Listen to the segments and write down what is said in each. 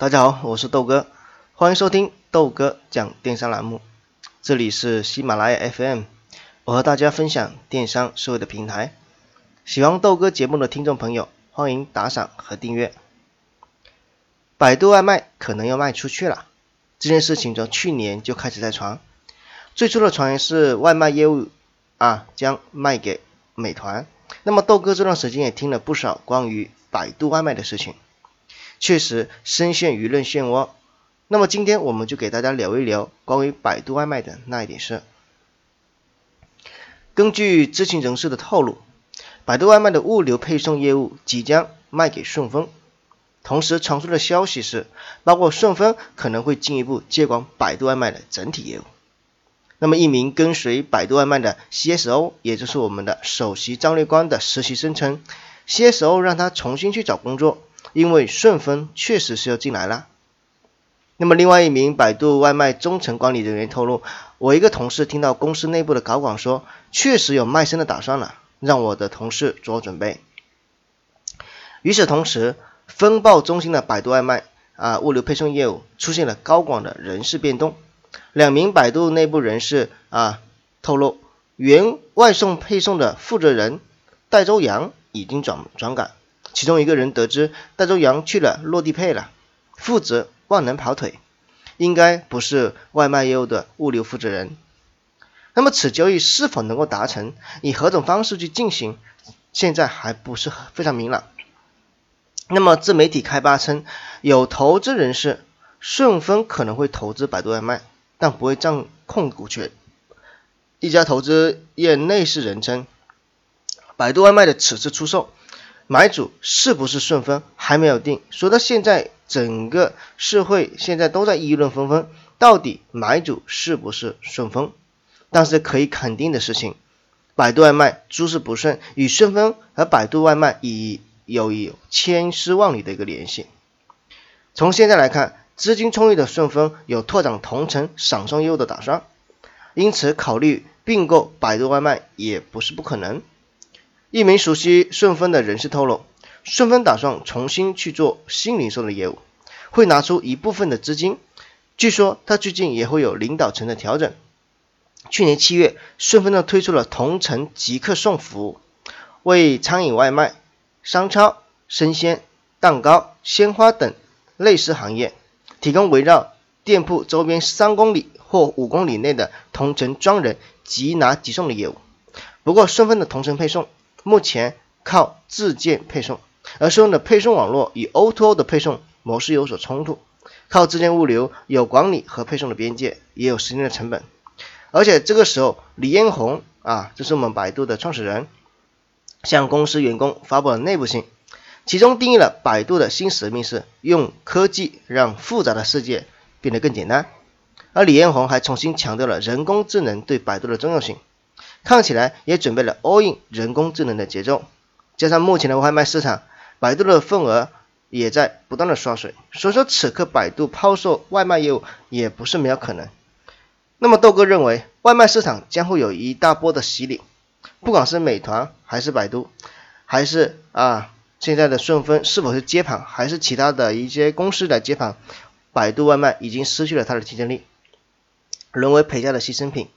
大家好，我是豆哥，欢迎收听豆哥讲电商栏目。这里是喜马拉雅 FM，我和大家分享电商社会的平台。喜欢豆哥节目的听众朋友，欢迎打赏和订阅。百度外卖可能要卖出去了，这件事情从去年就开始在传。最初的传言是外卖业务啊将卖给美团。那么豆哥这段时间也听了不少关于百度外卖的事情。确实深陷舆论漩涡。那么今天我们就给大家聊一聊关于百度外卖的那一点事。根据知情人士的透露，百度外卖的物流配送业务即将卖给顺丰。同时传出的消息是，包括顺丰可能会进一步接管百度外卖的整体业务。那么一名跟随百度外卖的 CSO，也就是我们的首席战略官的实习生称，CSO 让他重新去找工作。因为顺丰确实是要进来了。那么，另外一名百度外卖中层管理人员透露，我一个同事听到公司内部的高管说，确实有卖身的打算了，让我的同事做准备。与此同时，风暴中心的百度外卖啊物流配送业务出现了高管的人事变动，两名百度内部人士啊透露，原外送配送的负责人戴周阳已经转转岗。其中一个人得知戴周阳去了落地配了，负责万能跑腿，应该不是外卖业务的物流负责人。那么此交易是否能够达成，以何种方式去进行，现在还不是非常明朗。那么自媒体开发称，有投资人士顺丰可能会投资百度外卖，但不会占控股权。一家投资业内事人称，百度外卖的此次出售。买主是不是顺丰还没有定，说到现在，整个社会现在都在议论纷纷，到底买主是不是顺丰？但是可以肯定的事情，百度外卖诸事不顺，与顺丰和百度外卖已有有千丝万缕的一个联系。从现在来看，资金充裕的顺丰有拓展同城闪送业务的打算，因此考虑并购百度外卖也不是不可能。一名熟悉顺丰的人士透露，顺丰打算重新去做新零售的业务，会拿出一部分的资金。据说他最近也会有领导层的调整。去年七月，顺丰呢推出了同城即刻送服务，为餐饮外卖、商超、生鲜、蛋糕、鲜花等类似行业提供围绕店铺周边三公里或五公里内的同城专人即拿即送的业务。不过，顺丰的同城配送。目前靠自建配送，而顺丰的配送网络与 O2O 的配送模式有所冲突，靠自建物流有管理和配送的边界，也有时间的成本。而且这个时候，李彦宏啊，这是我们百度的创始人，向公司员工发布了内部信，其中定义了百度的新使命是用科技让复杂的世界变得更简单。而李彦宏还重新强调了人工智能对百度的重要性。看起来也准备了 all in 人工智能的节奏，加上目前的外卖市场，百度的份额也在不断的缩水，所以说此刻百度抛售外卖业务也不是没有可能。那么豆哥认为，外卖市场将会有一大波的洗礼，不管是美团还是百度，还是啊现在的顺丰是否是接盘，还是其他的一些公司来接盘，百度外卖已经失去了它的竞争力，沦为赔价的牺牲品。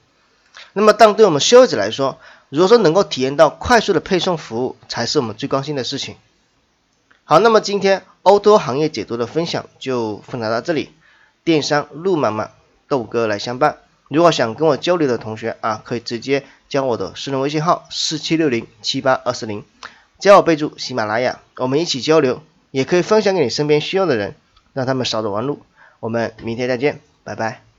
那么，但对我们消费者来说，如果说能够体验到快速的配送服务，才是我们最关心的事情。好，那么今天 O2O 行业解读的分享就分享到这里。电商路漫漫，豆哥来相伴。如果想跟我交流的同学啊，可以直接加我的私人微信号四七六零七八二四零，加我备注喜马拉雅，我们一起交流。也可以分享给你身边需要的人，让他们少走弯路。我们明天再见，拜拜。